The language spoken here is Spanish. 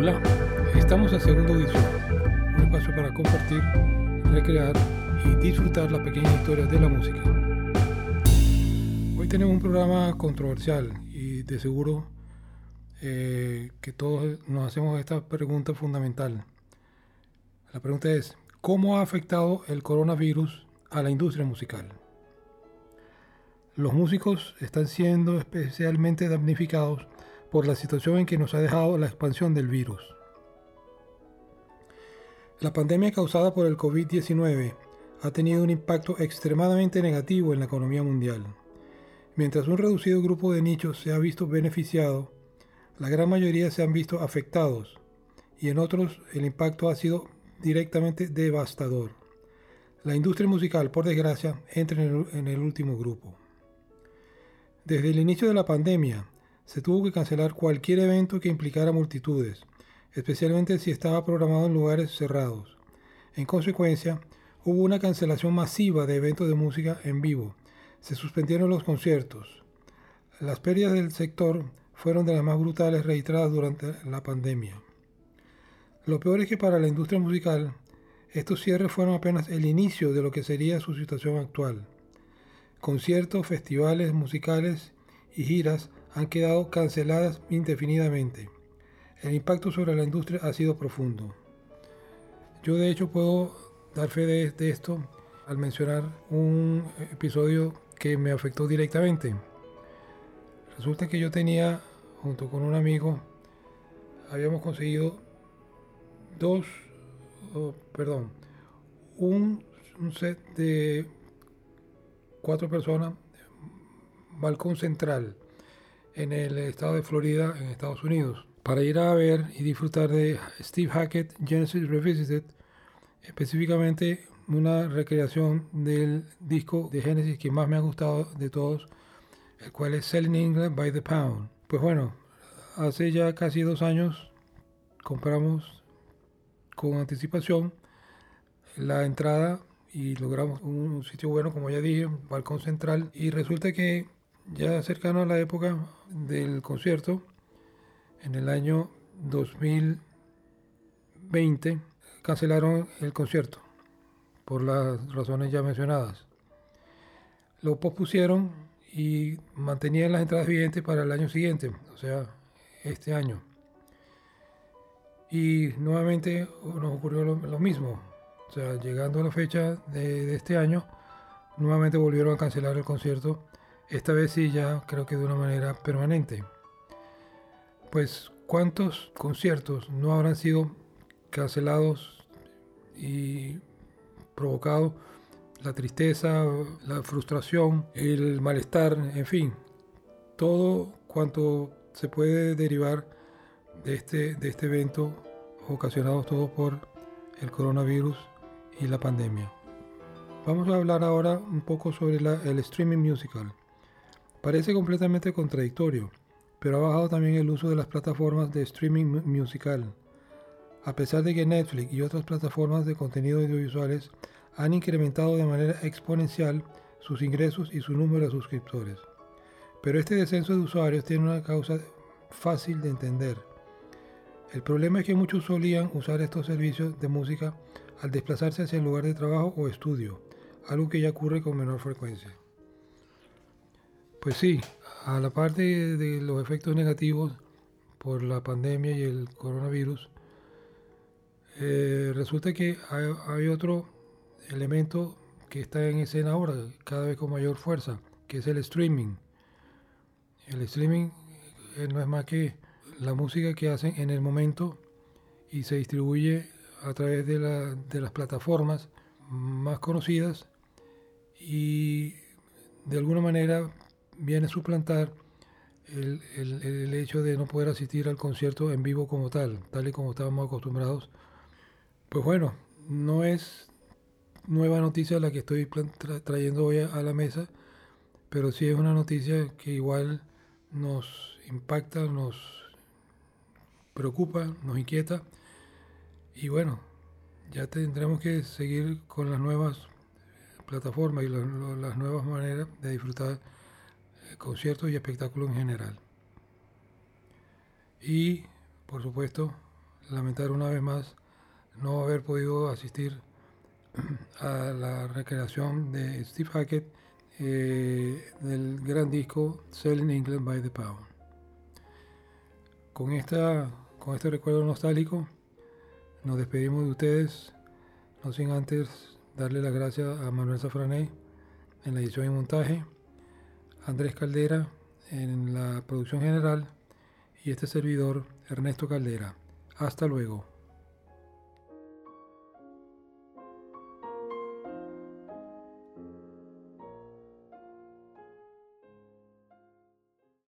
Hola, estamos en Segundo Audición, un espacio para compartir, recrear y disfrutar las pequeñas historias de la música. Hoy tenemos un programa controversial y de seguro eh, que todos nos hacemos esta pregunta fundamental. La pregunta es, ¿cómo ha afectado el coronavirus a la industria musical? Los músicos están siendo especialmente damnificados por la situación en que nos ha dejado la expansión del virus. La pandemia causada por el COVID-19 ha tenido un impacto extremadamente negativo en la economía mundial. Mientras un reducido grupo de nichos se ha visto beneficiado, la gran mayoría se han visto afectados y en otros el impacto ha sido directamente devastador. La industria musical, por desgracia, entra en el, en el último grupo. Desde el inicio de la pandemia, se tuvo que cancelar cualquier evento que implicara multitudes, especialmente si estaba programado en lugares cerrados. En consecuencia, hubo una cancelación masiva de eventos de música en vivo. Se suspendieron los conciertos. Las pérdidas del sector fueron de las más brutales registradas durante la pandemia. Lo peor es que para la industria musical, estos cierres fueron apenas el inicio de lo que sería su situación actual. Conciertos, festivales musicales y giras han quedado canceladas indefinidamente. El impacto sobre la industria ha sido profundo. Yo de hecho puedo dar fe de, esto al mencionar un episodio que me afectó directamente. Resulta que yo tenía, junto con un amigo, habíamos conseguido dos, perdón, un set de cuatro personas, balcón central en el estado de Florida, en Estados Unidos, para ir a ver y disfrutar de Steve Hackett Genesis Revisited, específicamente una recreación del disco de Genesis que más me ha gustado de todos, el cual es Selling England by the Pound. Pues bueno, hace ya casi dos años compramos con anticipación la entrada y logramos un sitio bueno, como ya dije, balcón central. Y resulta que ya cercano a la época del concierto, en el año 2020, cancelaron el concierto por las razones ya mencionadas. Lo pospusieron y mantenían las entradas vigentes para el año siguiente, o sea, este año. Y nuevamente nos ocurrió lo, mismo. O sea, llegando a la fecha de, de este año, nuevamente volvieron a cancelar el concierto esta vez sí ya creo que de una manera permanente. Pues cuántos conciertos no habrán sido cancelados y provocado la tristeza, la frustración, el malestar, en fin, todo cuanto se puede derivar de este, de este evento ocasionado todo por el coronavirus y la pandemia. Vamos a hablar ahora un poco sobre el streaming musical. Parece completamente contradictorio, pero ha bajado también el uso de las plataformas de streaming musical. A pesar de que Netflix y otras plataformas de contenido audiovisuales han incrementado de manera exponencial sus ingresos y su número de suscriptores. Pero este descenso de usuarios tiene una causa fácil de entender. El problema es que muchos solían usar estos servicios de música al desplazarse hacia el lugar de trabajo o estudio, algo que ya ocurre con menor frecuencia. Pues sí, a la parte de los efectos negativos por la pandemia y el coronavirus, eh, resulta que hay, otro elemento que está en escena ahora, cada vez con mayor fuerza, que es el streaming. El streaming eh, no es más que la música que hacen en el momento y se distribuye a través de las plataformas más conocidas y de alguna manera viene a suplantar el, el, hecho de no poder asistir al concierto en vivo como tal, tal y como estábamos acostumbrados. Pues bueno, no es nueva noticia la que estoy trayendo hoy a, la mesa, pero sí es una noticia que igual nos impacta, nos preocupa, nos inquieta. Y bueno, ya tendremos que seguir con las nuevas plataformas y las nuevas maneras de disfrutar conciertos y espectáculos en general. Y, por supuesto, lamentar una vez más no haber podido asistir a la recreación de Steve Hackett eh, del gran disco Selling England by the Pound. Con, esta, con este recuerdo nostálgico nos despedimos de ustedes, no sin antes darle las gracias a Manuel Safrané en la edición y montaje, Andrés Caldera en la producción general y este servidor Ernesto Caldera. Hasta luego.